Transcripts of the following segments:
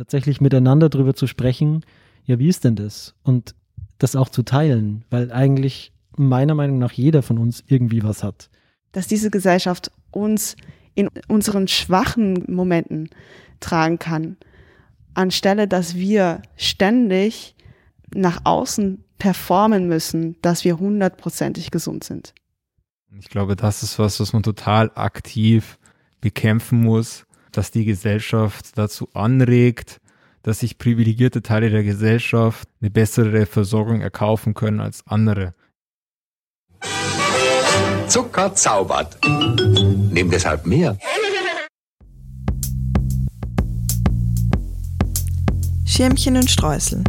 tatsächlich miteinander darüber zu sprechen, ja, wie ist denn das? Und das auch zu teilen, weil eigentlich meiner Meinung nach jeder von uns irgendwie was hat. Dass diese Gesellschaft uns in unseren schwachen Momenten tragen kann, anstelle dass wir ständig nach außen performen müssen, dass wir hundertprozentig gesund sind. Ich glaube, das ist was, was man total aktiv bekämpfen muss, dass die Gesellschaft dazu anregt, dass sich privilegierte Teile der Gesellschaft eine bessere Versorgung erkaufen können als andere. Zucker zaubert. Nimm deshalb mehr. Schirmchen und Streusel.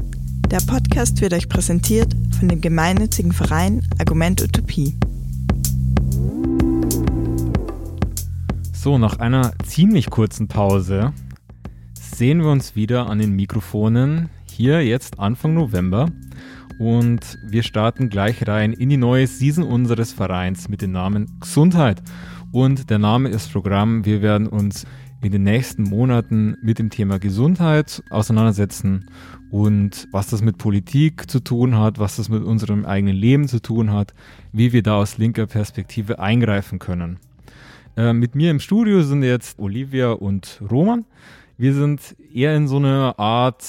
Der Podcast wird euch präsentiert von dem gemeinnützigen Verein Argument Utopie. So, nach einer ziemlich kurzen Pause sehen wir uns wieder an den Mikrofonen hier jetzt Anfang November und wir starten gleich rein in die neue Season unseres Vereins mit dem Namen Gesundheit. Und der Name ist Programm. Wir werden uns in den nächsten Monaten mit dem Thema Gesundheit auseinandersetzen und was das mit Politik zu tun hat, was das mit unserem eigenen Leben zu tun hat, wie wir da aus linker Perspektive eingreifen können. Äh, mit mir im Studio sind jetzt Olivia und Roman. Wir sind eher in so einer Art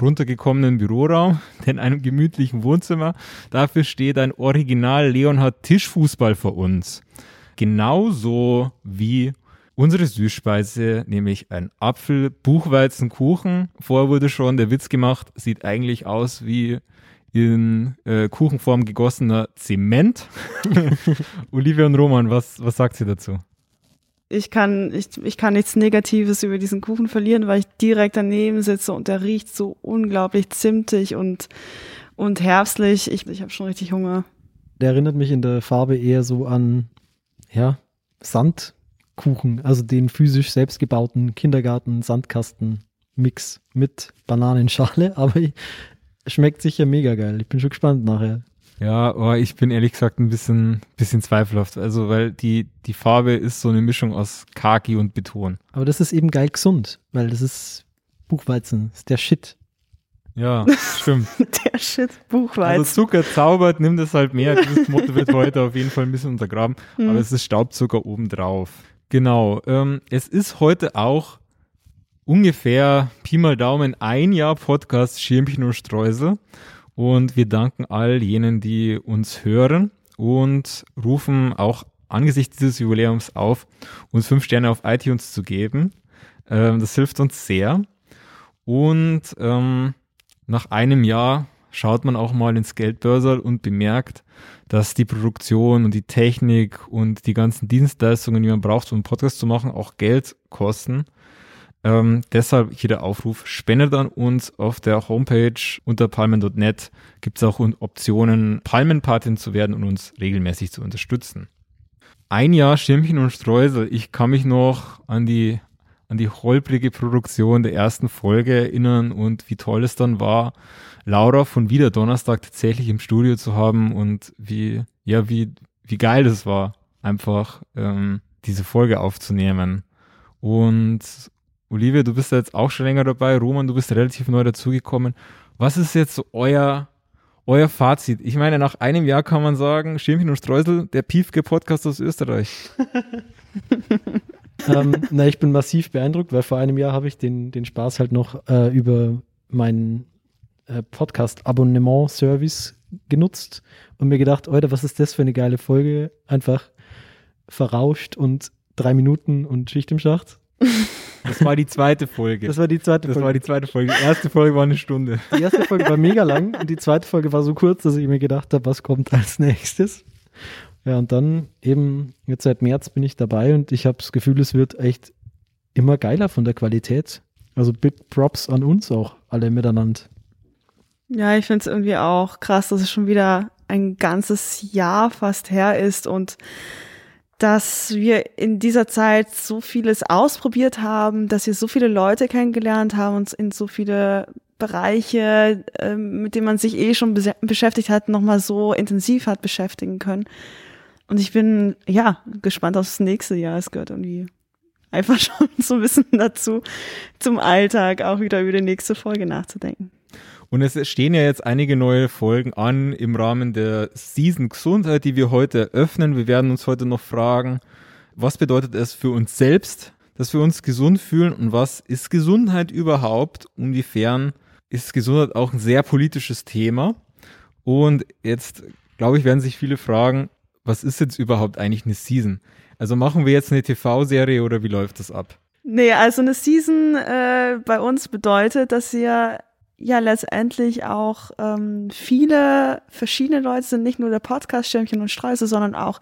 runtergekommenen Büroraum, denn einem gemütlichen Wohnzimmer. Dafür steht ein Original Leonhard Tischfußball vor uns. Genauso wie unsere Süßspeise, nämlich ein Apfel-Buchweizenkuchen. Vorher wurde schon der Witz gemacht, sieht eigentlich aus wie in äh, Kuchenform gegossener Zement. Olivia und Roman, was, was sagt sie dazu? Ich kann, ich, ich kann nichts Negatives über diesen Kuchen verlieren, weil ich direkt daneben sitze und der riecht so unglaublich zimtig und, und herbstlich. Ich, ich habe schon richtig Hunger. Der erinnert mich in der Farbe eher so an, ja, Sandkuchen, also den physisch selbstgebauten Kindergarten-Sandkasten-Mix mit Bananenschale, aber schmeckt sicher mega geil. Ich bin schon gespannt nachher. Ja, aber ich bin ehrlich gesagt ein bisschen, bisschen zweifelhaft. Also, weil die, die Farbe ist so eine Mischung aus Kaki und Beton. Aber das ist eben geil gesund, weil das ist Buchweizen, das ist der Shit. Ja, stimmt. der Shit, Buchweizen. Also Zucker zaubert, nimmt es halt mehr. Dieses Motto wird heute auf jeden Fall ein bisschen untergraben. Hm. Aber es ist Staubzucker obendrauf. Genau. Ähm, es ist heute auch ungefähr Pi mal Daumen ein Jahr Podcast Schirmchen und Streusel. Und wir danken all jenen, die uns hören und rufen auch angesichts dieses Jubiläums auf, uns fünf Sterne auf iTunes zu geben. Ähm, das hilft uns sehr. Und ähm, nach einem Jahr schaut man auch mal ins Geldbörsel und bemerkt, dass die Produktion und die Technik und die ganzen Dienstleistungen, die man braucht, um einen Podcast zu machen, auch Geld kosten. Ähm, deshalb hier der Aufruf, spendet an uns auf der Homepage unter palmen.net gibt es auch Optionen, Palmenpatin zu werden und uns regelmäßig zu unterstützen. Ein Jahr Schirmchen und Streusel. Ich kann mich noch an die, an die holprige Produktion der ersten Folge erinnern und wie toll es dann war, Laura von Wieder Donnerstag tatsächlich im Studio zu haben und wie, ja, wie, wie geil es war, einfach ähm, diese Folge aufzunehmen. Und Olivia, du bist ja jetzt auch schon länger dabei. Roman, du bist relativ neu dazugekommen. Was ist jetzt euer, euer Fazit? Ich meine, nach einem Jahr kann man sagen, Schirmchen und Streusel, der Piefke-Podcast aus Österreich. ähm, na, ich bin massiv beeindruckt, weil vor einem Jahr habe ich den, den Spaß halt noch äh, über meinen äh, Podcast-Abonnement-Service genutzt und mir gedacht, Alter, was ist das für eine geile Folge? Einfach verrauscht und drei Minuten und Schicht im Schacht. Das war die zweite Folge. Das war die zweite das Folge. Das war die zweite Folge. Die erste Folge war eine Stunde. Die erste Folge war mega lang und die zweite Folge war so kurz, dass ich mir gedacht habe, was kommt als nächstes. Ja, und dann eben, jetzt seit März bin ich dabei und ich habe das Gefühl, es wird echt immer geiler von der Qualität. Also Big Props an uns auch, alle miteinander. Ja, ich finde es irgendwie auch krass, dass es schon wieder ein ganzes Jahr fast her ist und dass wir in dieser Zeit so vieles ausprobiert haben, dass wir so viele Leute kennengelernt haben, uns in so viele Bereiche, äh, mit denen man sich eh schon be beschäftigt hat, nochmal so intensiv hat beschäftigen können. Und ich bin, ja, gespannt aufs nächste Jahr. Es gehört irgendwie einfach schon so ein bisschen dazu, zum Alltag auch wieder über die nächste Folge nachzudenken. Und es stehen ja jetzt einige neue Folgen an im Rahmen der Season Gesundheit, die wir heute eröffnen. Wir werden uns heute noch fragen, was bedeutet es für uns selbst, dass wir uns gesund fühlen und was ist Gesundheit überhaupt? Inwiefern ist Gesundheit auch ein sehr politisches Thema? Und jetzt, glaube ich, werden sich viele fragen, was ist jetzt überhaupt eigentlich eine Season? Also machen wir jetzt eine TV-Serie oder wie läuft das ab? Nee, also eine Season äh, bei uns bedeutet, dass wir ja letztendlich auch ähm, viele verschiedene Leute sind, nicht nur der Podcast Stürmchen und Streuse, sondern auch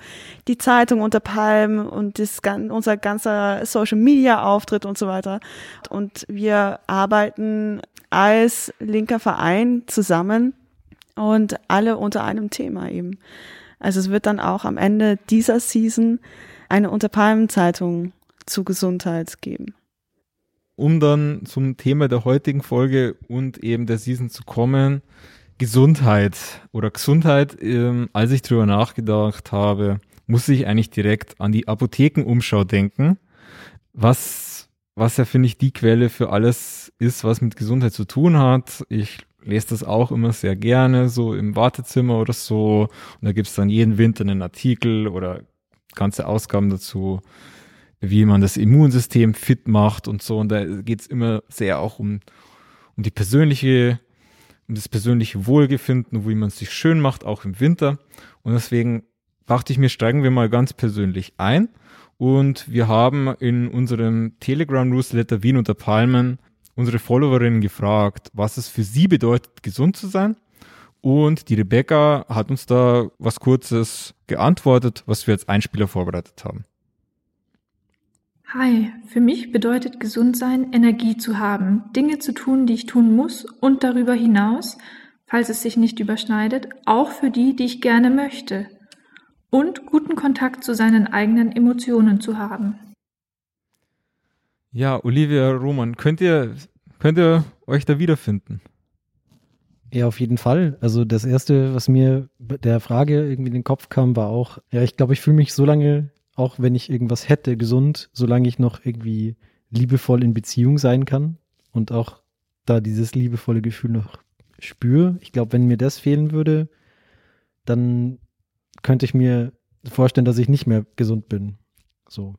die Zeitung unter Palmen und das, unser ganzer Social Media Auftritt und so weiter. Und wir arbeiten als linker Verein zusammen und alle unter einem Thema eben. Also es wird dann auch am Ende dieser Season eine Unter Palmen Zeitung zu Gesundheit geben um dann zum Thema der heutigen Folge und eben der Season zu kommen. Gesundheit oder Gesundheit, ähm, als ich drüber nachgedacht habe, muss ich eigentlich direkt an die Apothekenumschau denken, was, was ja, finde ich, die Quelle für alles ist, was mit Gesundheit zu tun hat. Ich lese das auch immer sehr gerne, so im Wartezimmer oder so. Und da gibt's dann jeden Winter einen Artikel oder ganze Ausgaben dazu wie man das Immunsystem fit macht und so. Und da geht es immer sehr auch um, um die persönliche, um das persönliche Wohlgefinden, wie man sich schön macht, auch im Winter. Und deswegen dachte ich mir, steigen wir mal ganz persönlich ein. Und wir haben in unserem Telegram-Newsletter Wien unter Palmen unsere Followerinnen gefragt, was es für sie bedeutet, gesund zu sein. Und die Rebecca hat uns da was Kurzes geantwortet, was wir als Einspieler vorbereitet haben. Hi, für mich bedeutet gesund sein, Energie zu haben, Dinge zu tun, die ich tun muss und darüber hinaus, falls es sich nicht überschneidet, auch für die, die ich gerne möchte. Und guten Kontakt zu seinen eigenen Emotionen zu haben. Ja, Olivia Roman, könnt ihr, könnt ihr euch da wiederfinden? Ja, auf jeden Fall. Also das erste, was mir der Frage irgendwie in den Kopf kam, war auch, ja, ich glaube, ich fühle mich so lange auch wenn ich irgendwas hätte, gesund, solange ich noch irgendwie liebevoll in Beziehung sein kann und auch da dieses liebevolle Gefühl noch spüre. Ich glaube, wenn mir das fehlen würde, dann könnte ich mir vorstellen, dass ich nicht mehr gesund bin. So.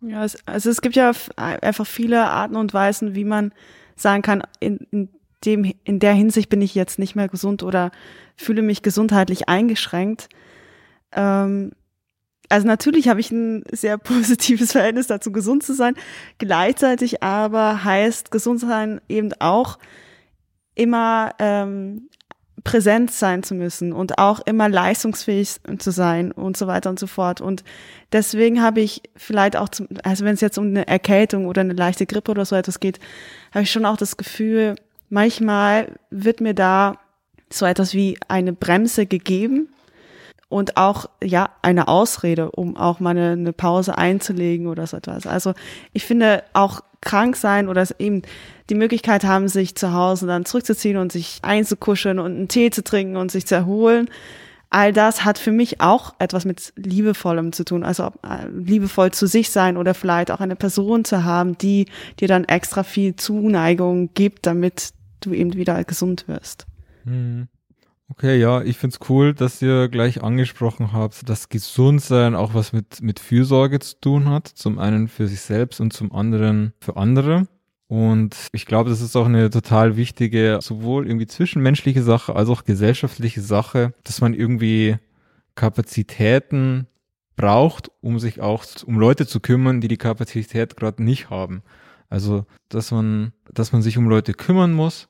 Ja, es, also es gibt ja einfach viele Arten und Weisen, wie man sagen kann, in, in dem, in der Hinsicht bin ich jetzt nicht mehr gesund oder fühle mich gesundheitlich eingeschränkt. Ähm, also natürlich habe ich ein sehr positives Verhältnis dazu, gesund zu sein. Gleichzeitig aber heißt gesund sein eben auch immer ähm, präsent sein zu müssen und auch immer leistungsfähig zu sein und so weiter und so fort. Und deswegen habe ich vielleicht auch, zum, also wenn es jetzt um eine Erkältung oder eine leichte Grippe oder so etwas geht, habe ich schon auch das Gefühl, manchmal wird mir da so etwas wie eine Bremse gegeben und auch ja eine Ausrede, um auch mal eine, eine Pause einzulegen oder so etwas. Also ich finde auch krank sein oder eben die Möglichkeit haben, sich zu Hause dann zurückzuziehen und sich einzukuscheln und einen Tee zu trinken und sich zu erholen. All das hat für mich auch etwas mit Liebevollem zu tun. Also äh, liebevoll zu sich sein oder vielleicht auch eine Person zu haben, die dir dann extra viel Zuneigung gibt, damit du eben wieder gesund wirst. Mhm. Okay, ja, ich find's cool, dass ihr gleich angesprochen habt, dass Gesundsein auch was mit, mit Fürsorge zu tun hat. Zum einen für sich selbst und zum anderen für andere. Und ich glaube, das ist auch eine total wichtige, sowohl irgendwie zwischenmenschliche Sache als auch gesellschaftliche Sache, dass man irgendwie Kapazitäten braucht, um sich auch um Leute zu kümmern, die die Kapazität gerade nicht haben. Also, dass man, dass man sich um Leute kümmern muss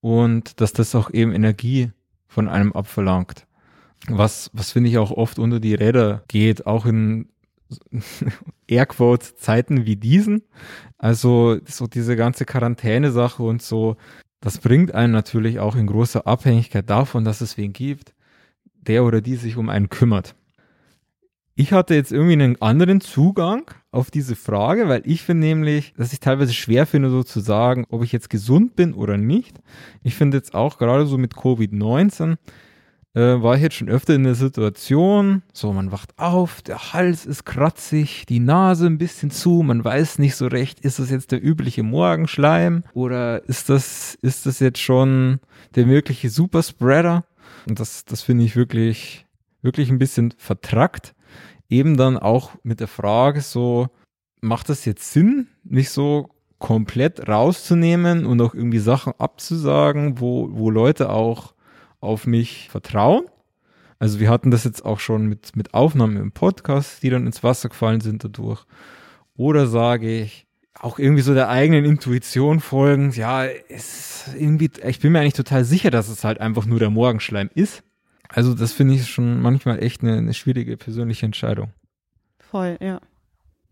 und dass das auch eben Energie von einem abverlangt. Was, was finde ich auch oft unter die Räder geht, auch in Airquote Zeiten wie diesen. Also so diese ganze Quarantäne-Sache und so, das bringt einen natürlich auch in großer Abhängigkeit davon, dass es wen gibt, der oder die sich um einen kümmert. Ich hatte jetzt irgendwie einen anderen Zugang auf diese Frage, weil ich finde nämlich, dass ich teilweise schwer finde, so zu sagen, ob ich jetzt gesund bin oder nicht. Ich finde jetzt auch gerade so mit Covid-19, äh, war ich jetzt schon öfter in der Situation, so man wacht auf, der Hals ist kratzig, die Nase ein bisschen zu, man weiß nicht so recht, ist das jetzt der übliche Morgenschleim oder ist das, ist das jetzt schon der wirkliche Superspreader? Und das, das finde ich wirklich, wirklich ein bisschen vertrackt. Eben dann auch mit der Frage so, macht das jetzt Sinn, nicht so komplett rauszunehmen und auch irgendwie Sachen abzusagen, wo, wo Leute auch auf mich vertrauen. Also wir hatten das jetzt auch schon mit, mit Aufnahmen im Podcast, die dann ins Wasser gefallen sind dadurch. Oder sage ich, auch irgendwie so der eigenen Intuition folgen, ja, ist irgendwie, ich bin mir eigentlich total sicher, dass es halt einfach nur der Morgenschleim ist. Also das finde ich schon manchmal echt eine, eine schwierige persönliche Entscheidung. Voll, ja.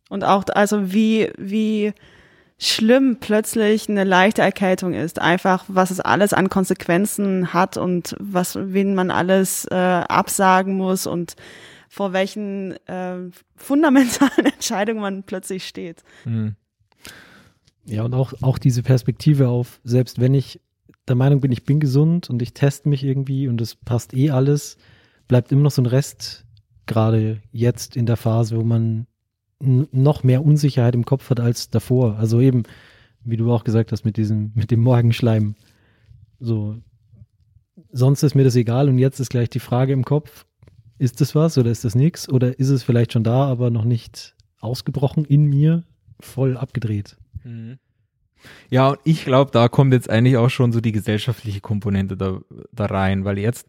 Und auch, also wie, wie schlimm plötzlich eine leichte Erkältung ist. Einfach, was es alles an Konsequenzen hat und was, wen man alles äh, absagen muss und vor welchen äh, fundamentalen Entscheidungen man plötzlich steht. Mhm. Ja, und auch, auch diese Perspektive auf, selbst wenn ich der Meinung bin, ich bin gesund und ich teste mich irgendwie und es passt eh alles, bleibt immer noch so ein Rest, gerade jetzt in der Phase, wo man noch mehr Unsicherheit im Kopf hat als davor. Also eben, wie du auch gesagt hast, mit diesem, mit dem Morgenschleim. So, sonst ist mir das egal und jetzt ist gleich die Frage im Kopf, ist das was oder ist das nichts? Oder ist es vielleicht schon da, aber noch nicht ausgebrochen in mir, voll abgedreht? Mhm. Ja, und ich glaube, da kommt jetzt eigentlich auch schon so die gesellschaftliche Komponente da, da rein, weil jetzt,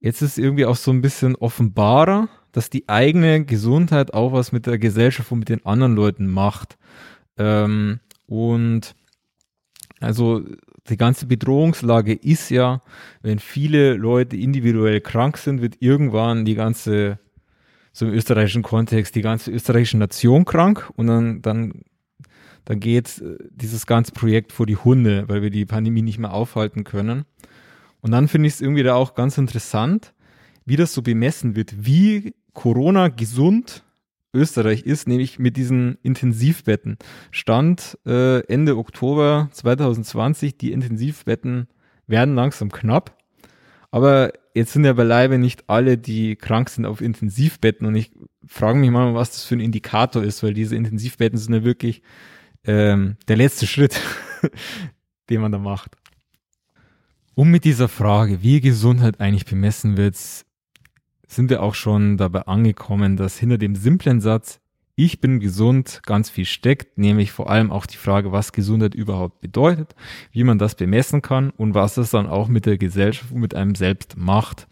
jetzt ist irgendwie auch so ein bisschen offenbarer, dass die eigene Gesundheit auch was mit der Gesellschaft und mit den anderen Leuten macht. Ähm, und also die ganze Bedrohungslage ist ja, wenn viele Leute individuell krank sind, wird irgendwann die ganze, so im österreichischen Kontext, die ganze österreichische Nation krank und dann, dann, dann geht dieses ganze Projekt vor die Hunde, weil wir die Pandemie nicht mehr aufhalten können. Und dann finde ich es irgendwie da auch ganz interessant, wie das so bemessen wird, wie Corona gesund Österreich ist, nämlich mit diesen Intensivbetten. Stand äh, Ende Oktober 2020, die Intensivbetten werden langsam knapp. Aber jetzt sind ja beileibe nicht alle, die krank sind, auf Intensivbetten. Und ich frage mich mal, was das für ein Indikator ist, weil diese Intensivbetten sind ja wirklich ähm, der letzte Schritt, den man da macht. Um mit dieser Frage, wie Gesundheit eigentlich bemessen wird, sind wir auch schon dabei angekommen, dass hinter dem simplen Satz ich bin gesund ganz viel steckt, nämlich vor allem auch die Frage, was Gesundheit überhaupt bedeutet, wie man das bemessen kann und was es dann auch mit der Gesellschaft und mit einem selbst macht.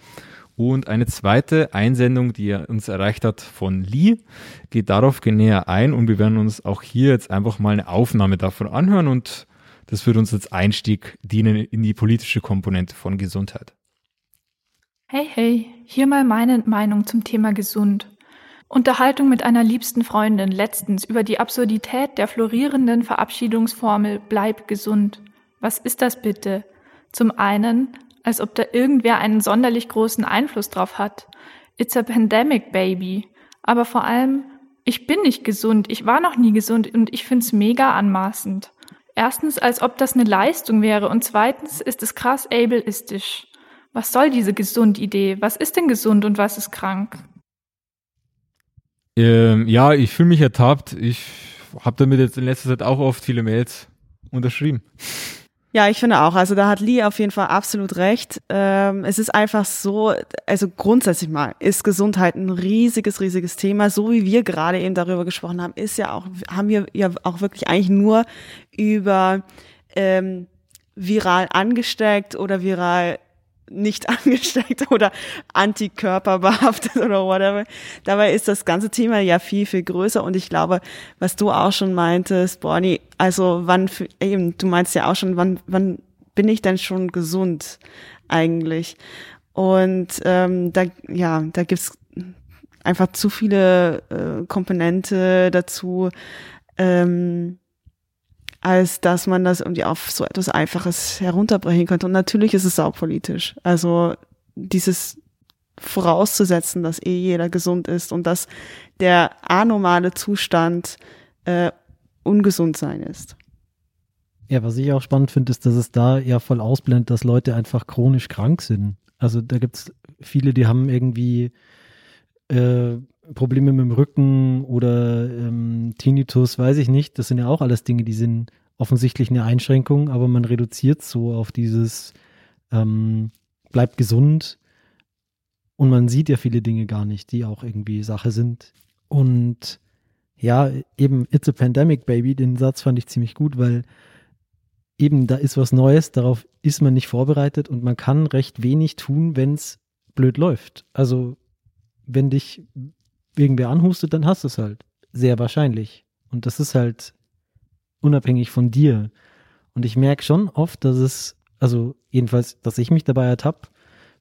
Und eine zweite Einsendung, die uns erreicht hat von Lee, geht darauf näher ein und wir werden uns auch hier jetzt einfach mal eine Aufnahme davon anhören und das wird uns als Einstieg dienen in die politische Komponente von Gesundheit. Hey, hey, hier mal meine Meinung zum Thema gesund. Unterhaltung mit einer liebsten Freundin letztens über die Absurdität der florierenden Verabschiedungsformel Bleib gesund. Was ist das bitte? Zum einen, als ob da irgendwer einen sonderlich großen Einfluss drauf hat. It's a pandemic, baby. Aber vor allem, ich bin nicht gesund, ich war noch nie gesund und ich find's mega anmaßend. Erstens, als ob das eine Leistung wäre und zweitens ist es krass ableistisch. Was soll diese Gesund-Idee? Was ist denn gesund und was ist krank? Ähm, ja, ich fühle mich ertappt. Ich habe damit jetzt in letzter Zeit auch oft viele Mails unterschrieben. Ja, ich finde auch. Also da hat Lee auf jeden Fall absolut recht. Ähm, es ist einfach so, also grundsätzlich mal ist Gesundheit ein riesiges, riesiges Thema. So wie wir gerade eben darüber gesprochen haben, ist ja auch, haben wir ja auch wirklich eigentlich nur über ähm, viral angesteckt oder viral nicht angesteckt oder Antikörper behaftet oder whatever. Dabei ist das ganze Thema ja viel, viel größer und ich glaube, was du auch schon meintest, Bonnie, also wann, eben, du meinst ja auch schon, wann, wann bin ich denn schon gesund eigentlich? Und ähm, da, ja, da gibt's einfach zu viele äh, Komponente dazu. Ähm, als dass man das irgendwie auf so etwas Einfaches herunterbrechen könnte. Und natürlich ist es auch politisch. Also dieses vorauszusetzen, dass eh jeder gesund ist und dass der anormale Zustand äh, ungesund sein ist. Ja, was ich auch spannend finde, ist, dass es da ja voll ausblendet, dass Leute einfach chronisch krank sind. Also da gibt es viele, die haben irgendwie äh, Probleme mit dem Rücken oder ähm, Tinnitus, weiß ich nicht. Das sind ja auch alles Dinge, die sind offensichtlich eine Einschränkung, aber man reduziert so auf dieses ähm, bleibt gesund und man sieht ja viele Dinge gar nicht, die auch irgendwie Sache sind. Und ja, eben It's a Pandemic, Baby, den Satz fand ich ziemlich gut, weil eben da ist was Neues, darauf ist man nicht vorbereitet und man kann recht wenig tun, wenn es blöd läuft. Also wenn dich irgendwer anhustet, dann hast du es halt. Sehr wahrscheinlich. Und das ist halt unabhängig von dir. Und ich merke schon oft, dass es, also jedenfalls, dass ich mich dabei ertappe,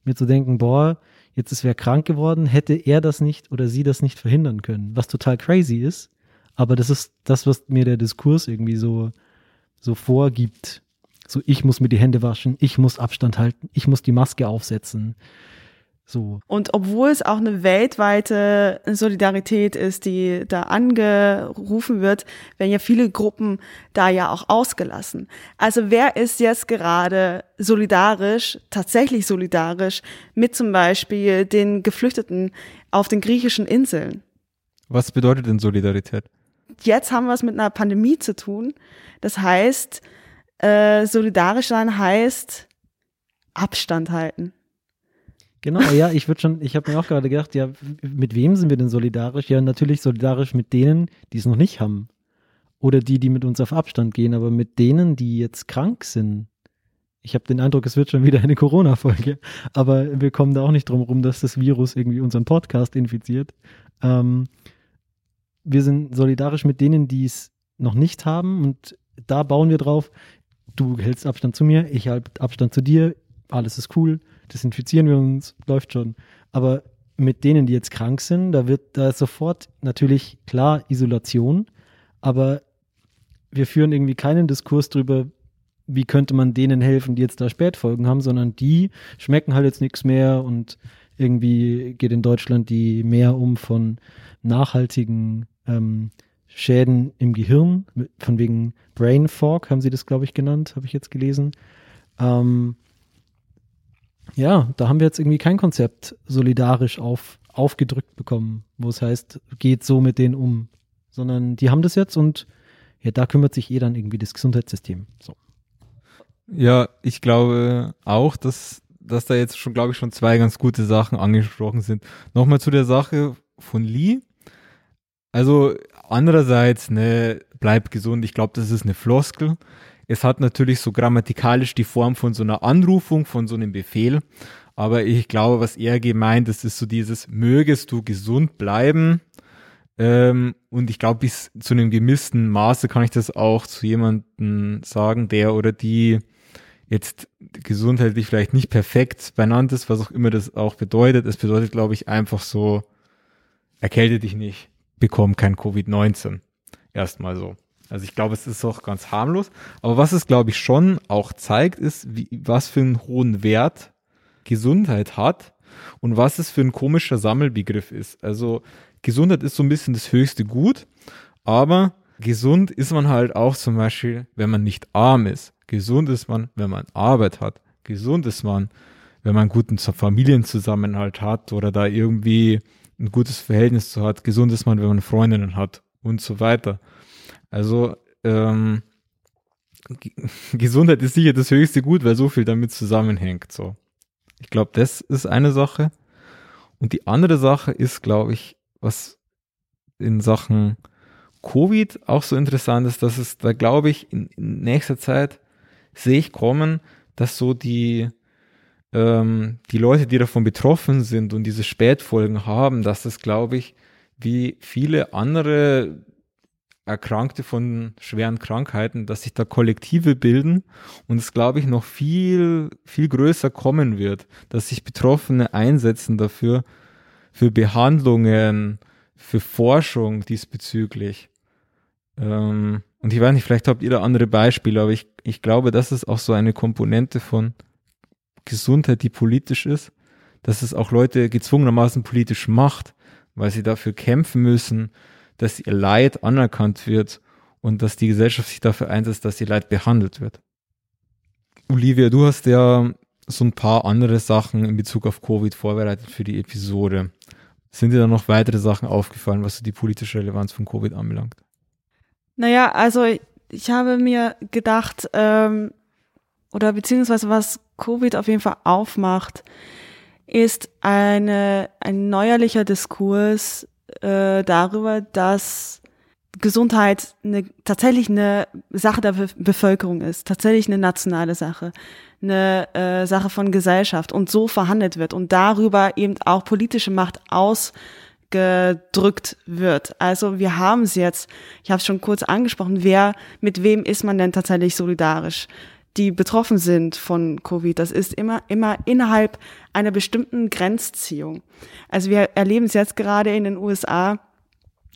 mir zu denken, boah, jetzt ist wer krank geworden, hätte er das nicht oder sie das nicht verhindern können, was total crazy ist. Aber das ist das, was mir der Diskurs irgendwie so, so vorgibt. So, ich muss mir die Hände waschen, ich muss Abstand halten, ich muss die Maske aufsetzen. So. Und obwohl es auch eine weltweite Solidarität ist, die da angerufen wird, werden ja viele Gruppen da ja auch ausgelassen. Also wer ist jetzt gerade solidarisch, tatsächlich solidarisch mit zum Beispiel den Geflüchteten auf den griechischen Inseln? Was bedeutet denn Solidarität? Jetzt haben wir es mit einer Pandemie zu tun. Das heißt, äh, solidarisch sein heißt Abstand halten. Genau, ja, ich würde schon, ich habe mir auch gerade gedacht, ja, mit wem sind wir denn solidarisch? Ja, natürlich solidarisch mit denen, die es noch nicht haben. Oder die, die mit uns auf Abstand gehen, aber mit denen, die jetzt krank sind. Ich habe den Eindruck, es wird schon wieder eine Corona-Folge, aber wir kommen da auch nicht drum rum, dass das Virus irgendwie unseren Podcast infiziert. Ähm, wir sind solidarisch mit denen, die es noch nicht haben und da bauen wir drauf. Du hältst Abstand zu mir, ich halte Abstand zu dir, alles ist cool desinfizieren wir uns, läuft schon. Aber mit denen, die jetzt krank sind, da wird da sofort natürlich klar Isolation, aber wir führen irgendwie keinen Diskurs darüber, wie könnte man denen helfen, die jetzt da Spätfolgen haben, sondern die schmecken halt jetzt nichts mehr und irgendwie geht in Deutschland die mehr um von nachhaltigen ähm, Schäden im Gehirn, von wegen Brain Fog haben sie das, glaube ich, genannt, habe ich jetzt gelesen. Ähm, ja, da haben wir jetzt irgendwie kein Konzept solidarisch auf, aufgedrückt bekommen, wo es heißt, geht so mit denen um, sondern die haben das jetzt und ja, da kümmert sich eh dann irgendwie das Gesundheitssystem. So. Ja, ich glaube auch, dass, dass da jetzt schon, glaube ich, schon zwei ganz gute Sachen angesprochen sind. Nochmal zu der Sache von Lee. Also andererseits, ne, bleib gesund. Ich glaube, das ist eine Floskel. Es hat natürlich so grammatikalisch die Form von so einer Anrufung, von so einem Befehl. Aber ich glaube, was er gemeint ist, ist so dieses, mögest du gesund bleiben? Ähm, und ich glaube, bis zu einem gemissten Maße kann ich das auch zu jemandem sagen, der oder die jetzt gesundheitlich vielleicht nicht perfekt beieinander ist, was auch immer das auch bedeutet. Es bedeutet, glaube ich, einfach so, erkälte dich nicht, bekomm kein Covid-19. Erstmal so. Also ich glaube, es ist auch ganz harmlos. Aber was es, glaube ich, schon auch zeigt, ist, wie, was für einen hohen Wert Gesundheit hat und was es für ein komischer Sammelbegriff ist. Also Gesundheit ist so ein bisschen das höchste Gut, aber gesund ist man halt auch zum Beispiel, wenn man nicht arm ist. Gesund ist man, wenn man Arbeit hat. Gesund ist man, wenn man einen guten Familienzusammenhalt hat oder da irgendwie ein gutes Verhältnis zu hat. Gesund ist man, wenn man Freundinnen hat und so weiter. Also ähm, Gesundheit ist sicher das höchste Gut, weil so viel damit zusammenhängt. So, ich glaube, das ist eine Sache. Und die andere Sache ist, glaube ich, was in Sachen Covid auch so interessant ist, dass es da, glaube ich, in, in nächster Zeit sehe ich kommen, dass so die ähm, die Leute, die davon betroffen sind und diese Spätfolgen haben, dass das, glaube ich, wie viele andere Erkrankte von schweren Krankheiten, dass sich da Kollektive bilden und es, glaube ich, noch viel, viel größer kommen wird, dass sich Betroffene einsetzen dafür, für Behandlungen, für Forschung diesbezüglich. Ähm, und ich weiß nicht, vielleicht habt ihr da andere Beispiele, aber ich, ich glaube, das ist auch so eine Komponente von Gesundheit, die politisch ist, dass es auch Leute gezwungenermaßen politisch macht, weil sie dafür kämpfen müssen, dass ihr Leid anerkannt wird und dass die Gesellschaft sich dafür einsetzt, dass die Leid behandelt wird. Olivia, du hast ja so ein paar andere Sachen in Bezug auf Covid vorbereitet für die Episode. Sind dir da noch weitere Sachen aufgefallen, was die politische Relevanz von Covid anbelangt? Naja, also ich habe mir gedacht, ähm, oder beziehungsweise was Covid auf jeden Fall aufmacht, ist eine, ein neuerlicher Diskurs äh, darüber, dass Gesundheit eine, tatsächlich eine Sache der Bevölkerung ist, tatsächlich eine nationale Sache, eine äh, Sache von Gesellschaft und so verhandelt wird und darüber eben auch politische Macht ausgedrückt wird. Also wir haben es jetzt, ich habe es schon kurz angesprochen, wer, mit wem ist man denn tatsächlich solidarisch? Die betroffen sind von Covid. Das ist immer, immer innerhalb einer bestimmten Grenzziehung. Also wir erleben es jetzt gerade in den USA,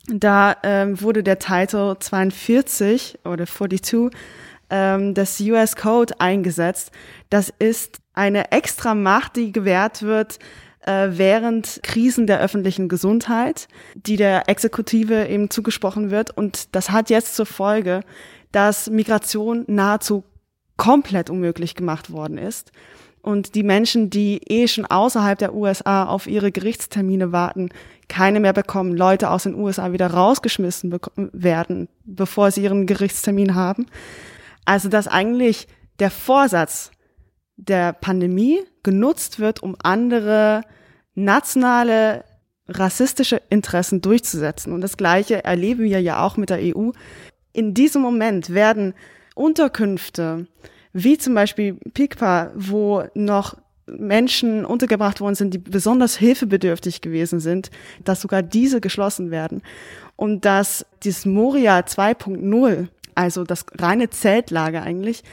da ähm, wurde der Titel 42 oder 42 ähm, des US Code eingesetzt. Das ist eine extra Macht, die gewährt wird äh, während Krisen der öffentlichen Gesundheit, die der Exekutive eben zugesprochen wird. Und das hat jetzt zur Folge, dass Migration nahezu komplett unmöglich gemacht worden ist. Und die Menschen, die eh schon außerhalb der USA auf ihre Gerichtstermine warten, keine mehr bekommen, Leute aus den USA wieder rausgeschmissen werden, bevor sie ihren Gerichtstermin haben. Also dass eigentlich der Vorsatz der Pandemie genutzt wird, um andere nationale rassistische Interessen durchzusetzen. Und das Gleiche erleben wir ja auch mit der EU. In diesem Moment werden Unterkünfte, wie zum Beispiel Pikpa, wo noch Menschen untergebracht worden sind, die besonders hilfebedürftig gewesen sind, dass sogar diese geschlossen werden. Und dass dieses Moria 2.0, also das reine Zeltlager eigentlich,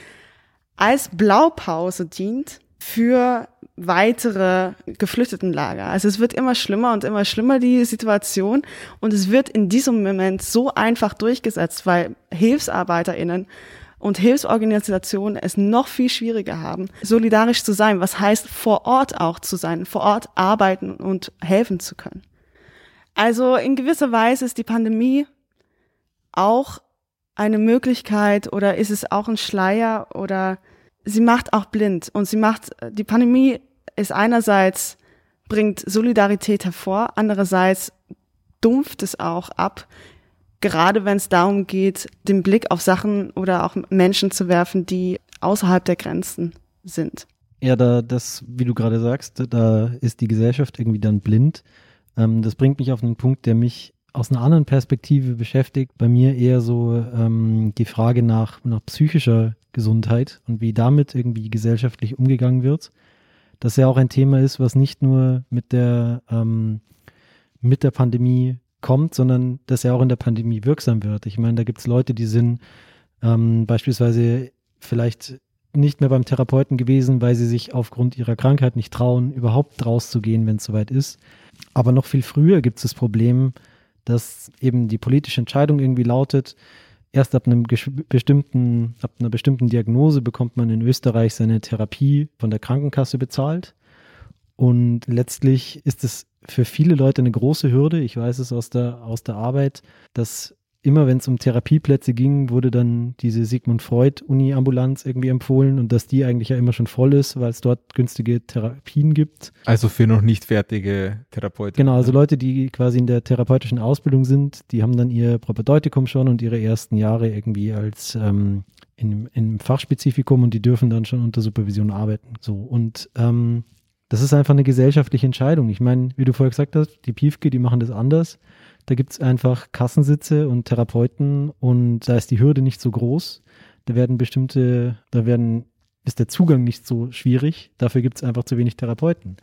als Blaupause dient für weitere Geflüchtetenlager. Also es wird immer schlimmer und immer schlimmer, die Situation. Und es wird in diesem Moment so einfach durchgesetzt, weil HilfsarbeiterInnen und Hilfsorganisationen es noch viel schwieriger haben, solidarisch zu sein, was heißt vor Ort auch zu sein, vor Ort arbeiten und helfen zu können. Also in gewisser Weise ist die Pandemie auch eine Möglichkeit oder ist es auch ein Schleier oder sie macht auch blind und sie macht, die Pandemie ist einerseits bringt Solidarität hervor, andererseits dumpft es auch ab, gerade wenn es darum geht, den Blick auf Sachen oder auch Menschen zu werfen, die außerhalb der Grenzen sind. Ja, da das, wie du gerade sagst, da ist die Gesellschaft irgendwie dann blind. Ähm, das bringt mich auf einen Punkt, der mich aus einer anderen Perspektive beschäftigt. Bei mir eher so ähm, die Frage nach, nach psychischer Gesundheit und wie damit irgendwie gesellschaftlich umgegangen wird. Das ja auch ein Thema ist, was nicht nur mit der, ähm, mit der Pandemie kommt, sondern dass er auch in der Pandemie wirksam wird. Ich meine, da gibt es Leute, die sind ähm, beispielsweise vielleicht nicht mehr beim Therapeuten gewesen, weil sie sich aufgrund ihrer Krankheit nicht trauen, überhaupt rauszugehen, wenn es soweit ist. Aber noch viel früher gibt es das Problem, dass eben die politische Entscheidung irgendwie lautet, erst ab einem bestimmten, ab einer bestimmten Diagnose bekommt man in Österreich seine Therapie von der Krankenkasse bezahlt. Und letztlich ist es für viele Leute eine große Hürde. Ich weiß es aus der, aus der Arbeit, dass immer wenn es um Therapieplätze ging, wurde dann diese Sigmund Freud Uni-Ambulanz irgendwie empfohlen und dass die eigentlich ja immer schon voll ist, weil es dort günstige Therapien gibt. Also für noch nicht fertige Therapeuten. Genau, also Leute, die quasi in der therapeutischen Ausbildung sind, die haben dann ihr Propedeutikum schon und ihre ersten Jahre irgendwie als ähm, in, in Fachspezifikum und die dürfen dann schon unter Supervision arbeiten. So und ähm, das ist einfach eine gesellschaftliche Entscheidung. Ich meine, wie du vorher gesagt hast, die Piefke, die machen das anders. Da gibt es einfach Kassensitze und Therapeuten und da ist die Hürde nicht so groß. Da werden bestimmte, da werden, ist der Zugang nicht so schwierig. Dafür gibt es einfach zu wenig Therapeuten.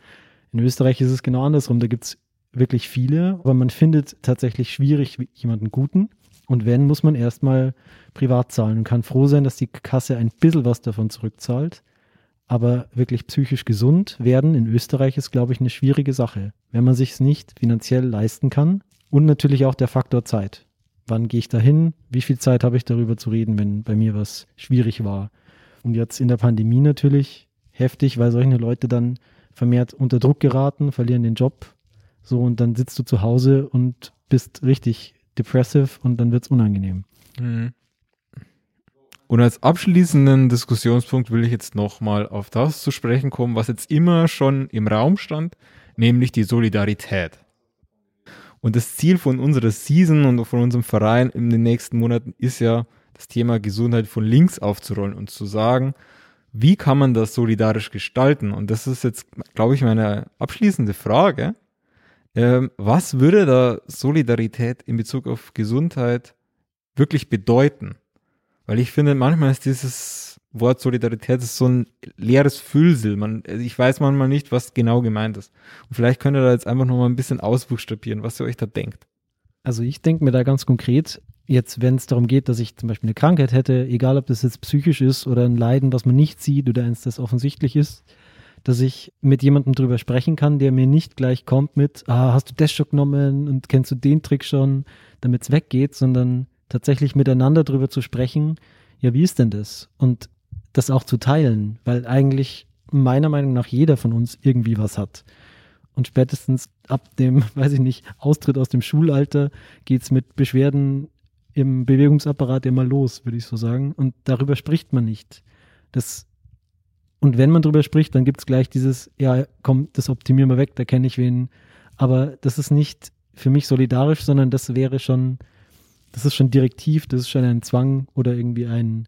In Österreich ist es genau andersrum. Da gibt es wirklich viele, aber man findet tatsächlich schwierig jemanden guten. Und wenn, muss man erstmal privat zahlen und kann froh sein, dass die Kasse ein bisschen was davon zurückzahlt aber wirklich psychisch gesund werden in Österreich ist, glaube ich, eine schwierige Sache, wenn man sich es nicht finanziell leisten kann. Und natürlich auch der Faktor Zeit. Wann gehe ich dahin? Wie viel Zeit habe ich darüber zu reden, wenn bei mir was schwierig war? Und jetzt in der Pandemie natürlich heftig, weil solche Leute dann vermehrt unter Druck geraten, verlieren den Job. So, und dann sitzt du zu Hause und bist richtig depressive und dann wird es unangenehm. Mhm. Und als abschließenden Diskussionspunkt will ich jetzt nochmal auf das zu sprechen kommen, was jetzt immer schon im Raum stand, nämlich die Solidarität. Und das Ziel von unserer Season und von unserem Verein in den nächsten Monaten ist ja, das Thema Gesundheit von links aufzurollen und zu sagen, wie kann man das solidarisch gestalten? Und das ist jetzt, glaube ich, meine abschließende Frage. Ähm, was würde da Solidarität in Bezug auf Gesundheit wirklich bedeuten? Weil ich finde, manchmal ist dieses Wort Solidarität ist so ein leeres Füllsel. Man, ich weiß manchmal nicht, was genau gemeint ist. Und vielleicht könnt ihr da jetzt einfach nochmal ein bisschen ausbuchstabieren, was ihr euch da denkt. Also ich denke mir da ganz konkret, jetzt wenn es darum geht, dass ich zum Beispiel eine Krankheit hätte, egal ob das jetzt psychisch ist oder ein Leiden, was man nicht sieht oder eins, das offensichtlich ist, dass ich mit jemandem drüber sprechen kann, der mir nicht gleich kommt mit, ah, hast du das schon genommen und kennst du den Trick schon, damit es weggeht, sondern tatsächlich miteinander drüber zu sprechen, ja, wie ist denn das? Und das auch zu teilen, weil eigentlich meiner Meinung nach jeder von uns irgendwie was hat. Und spätestens ab dem, weiß ich nicht, Austritt aus dem Schulalter geht es mit Beschwerden im Bewegungsapparat immer los, würde ich so sagen. Und darüber spricht man nicht. Das, und wenn man darüber spricht, dann gibt es gleich dieses, ja, komm, das optimieren wir weg, da kenne ich wen. Aber das ist nicht für mich solidarisch, sondern das wäre schon das ist schon direktiv, das ist schon ein Zwang oder irgendwie ein,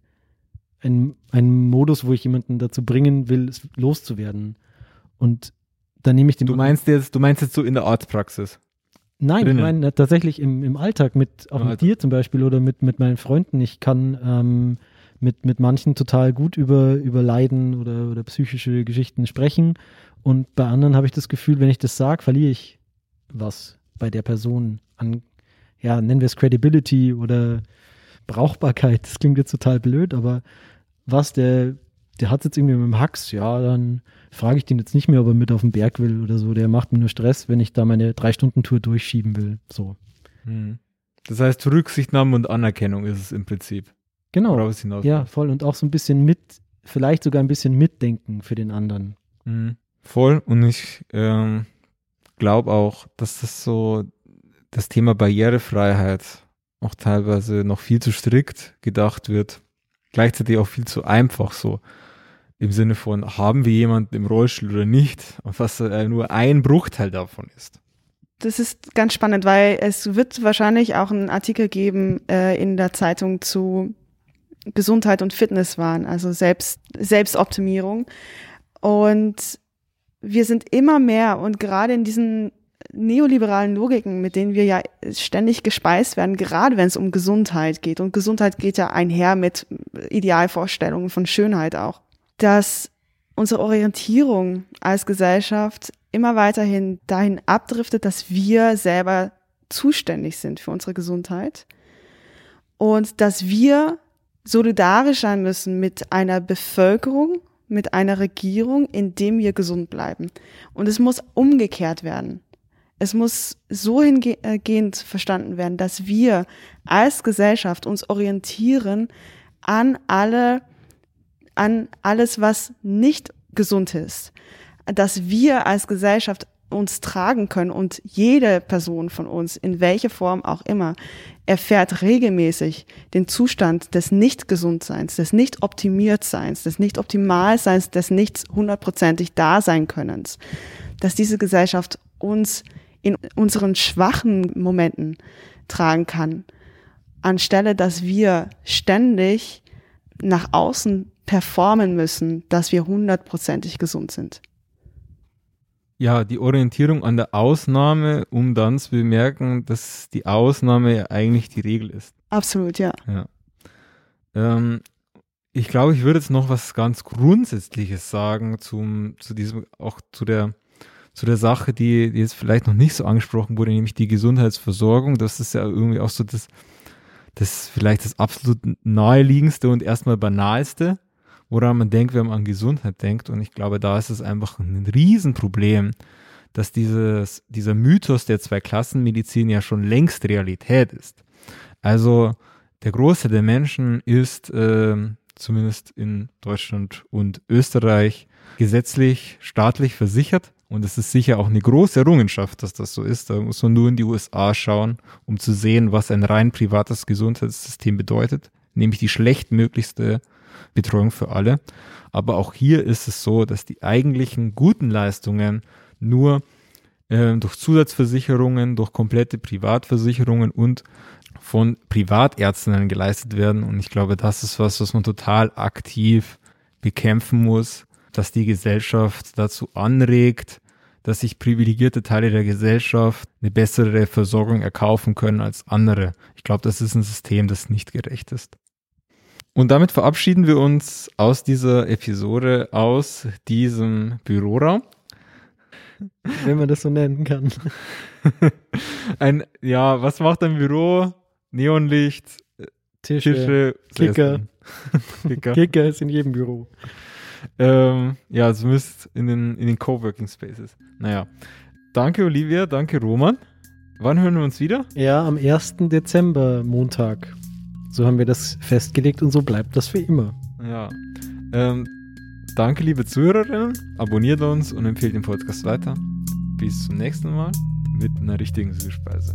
ein, ein Modus, wo ich jemanden dazu bringen will, loszuwerden. Und dann nehme ich den. Du meinst jetzt, du meinst jetzt so in der Arztpraxis? Nein, drinnen. ich meine tatsächlich im, im Alltag mit, auch mit dir zum Beispiel oder mit, mit meinen Freunden. Ich kann ähm, mit, mit manchen total gut über, über Leiden oder, oder psychische Geschichten sprechen. Und bei anderen habe ich das Gefühl, wenn ich das sage, verliere ich was bei der Person an ja, nennen wir es Credibility oder Brauchbarkeit. Das klingt jetzt total blöd, aber was der, der hat jetzt irgendwie mit dem Hax, ja, dann frage ich den jetzt nicht mehr, ob er mit auf den Berg will oder so. Der macht mir nur Stress, wenn ich da meine Drei-Stunden-Tour durchschieben will. So. Hm. Das heißt, Rücksichtnahme und Anerkennung ist es im Prinzip. Genau. Ja, voll. Und auch so ein bisschen mit, vielleicht sogar ein bisschen mitdenken für den anderen. Mhm. Voll. Und ich ähm, glaube auch, dass das so das Thema Barrierefreiheit auch teilweise noch viel zu strikt gedacht wird, gleichzeitig auch viel zu einfach so. Im Sinne von, haben wir jemanden im Rollstuhl oder nicht? Und was äh, nur ein Bruchteil davon ist. Das ist ganz spannend, weil es wird wahrscheinlich auch einen Artikel geben äh, in der Zeitung zu Gesundheit und Fitnesswahn, also Selbst, Selbstoptimierung. Und wir sind immer mehr und gerade in diesen neoliberalen Logiken, mit denen wir ja ständig gespeist werden, gerade wenn es um Gesundheit geht. Und Gesundheit geht ja einher mit Idealvorstellungen von Schönheit auch. Dass unsere Orientierung als Gesellschaft immer weiterhin dahin abdriftet, dass wir selber zuständig sind für unsere Gesundheit und dass wir solidarisch sein müssen mit einer Bevölkerung, mit einer Regierung, indem wir gesund bleiben. Und es muss umgekehrt werden. Es muss so hingehend verstanden werden, dass wir als Gesellschaft uns orientieren an alle, an alles, was nicht gesund ist. Dass wir als Gesellschaft uns tragen können und jede Person von uns, in welcher Form auch immer, erfährt regelmäßig den Zustand des Nicht-Gesundseins, des Nicht-Optimiertseins, des Nicht-Optimalseins, des nicht hundertprozentig Daseinkönnens. Dass diese Gesellschaft uns in unseren schwachen Momenten tragen kann, anstelle dass wir ständig nach außen performen müssen, dass wir hundertprozentig gesund sind. Ja, die Orientierung an der Ausnahme, um dann zu bemerken, dass die Ausnahme eigentlich die Regel ist. Absolut, ja. ja. Ähm, ich glaube, ich würde jetzt noch was ganz Grundsätzliches sagen zum, zu diesem, auch zu der zu der Sache, die, die jetzt vielleicht noch nicht so angesprochen wurde, nämlich die Gesundheitsversorgung. Das ist ja irgendwie auch so das, das vielleicht das absolut naheliegendste und erstmal banalste, woran man denkt, wenn man an Gesundheit denkt. Und ich glaube, da ist es einfach ein Riesenproblem, dass dieses, dieser Mythos der Zweiklassenmedizin ja schon längst Realität ist. Also der Großteil der Menschen ist äh, zumindest in Deutschland und Österreich gesetzlich, staatlich versichert. Und es ist sicher auch eine große Errungenschaft, dass das so ist. Da muss man nur in die USA schauen, um zu sehen, was ein rein privates Gesundheitssystem bedeutet. nämlich die schlechtmöglichste Betreuung für alle. Aber auch hier ist es so, dass die eigentlichen guten Leistungen nur äh, durch Zusatzversicherungen, durch komplette Privatversicherungen und von Privatärztinnen geleistet werden. Und ich glaube, das ist was, was man total aktiv bekämpfen muss, dass die Gesellschaft dazu anregt, dass sich privilegierte Teile der Gesellschaft eine bessere Versorgung erkaufen können als andere. Ich glaube, das ist ein System, das nicht gerecht ist. Und damit verabschieden wir uns aus dieser Episode, aus diesem Büroraum. Wenn man das so nennen kann. ein, ja, was macht ein Büro? Neonlicht, Tische, Tische Kicker. Kicker. Kicker ist in jedem Büro. Ähm, ja, zumindest in den, in den Coworking Spaces. Naja. Danke, Olivia. Danke, Roman. Wann hören wir uns wieder? Ja, am 1. Dezember, Montag. So haben wir das festgelegt und so bleibt das für immer. Ja. Ähm, danke, liebe Zuhörerinnen. Abonniert uns und empfehlt den Podcast weiter. Bis zum nächsten Mal mit einer richtigen Süßspeise.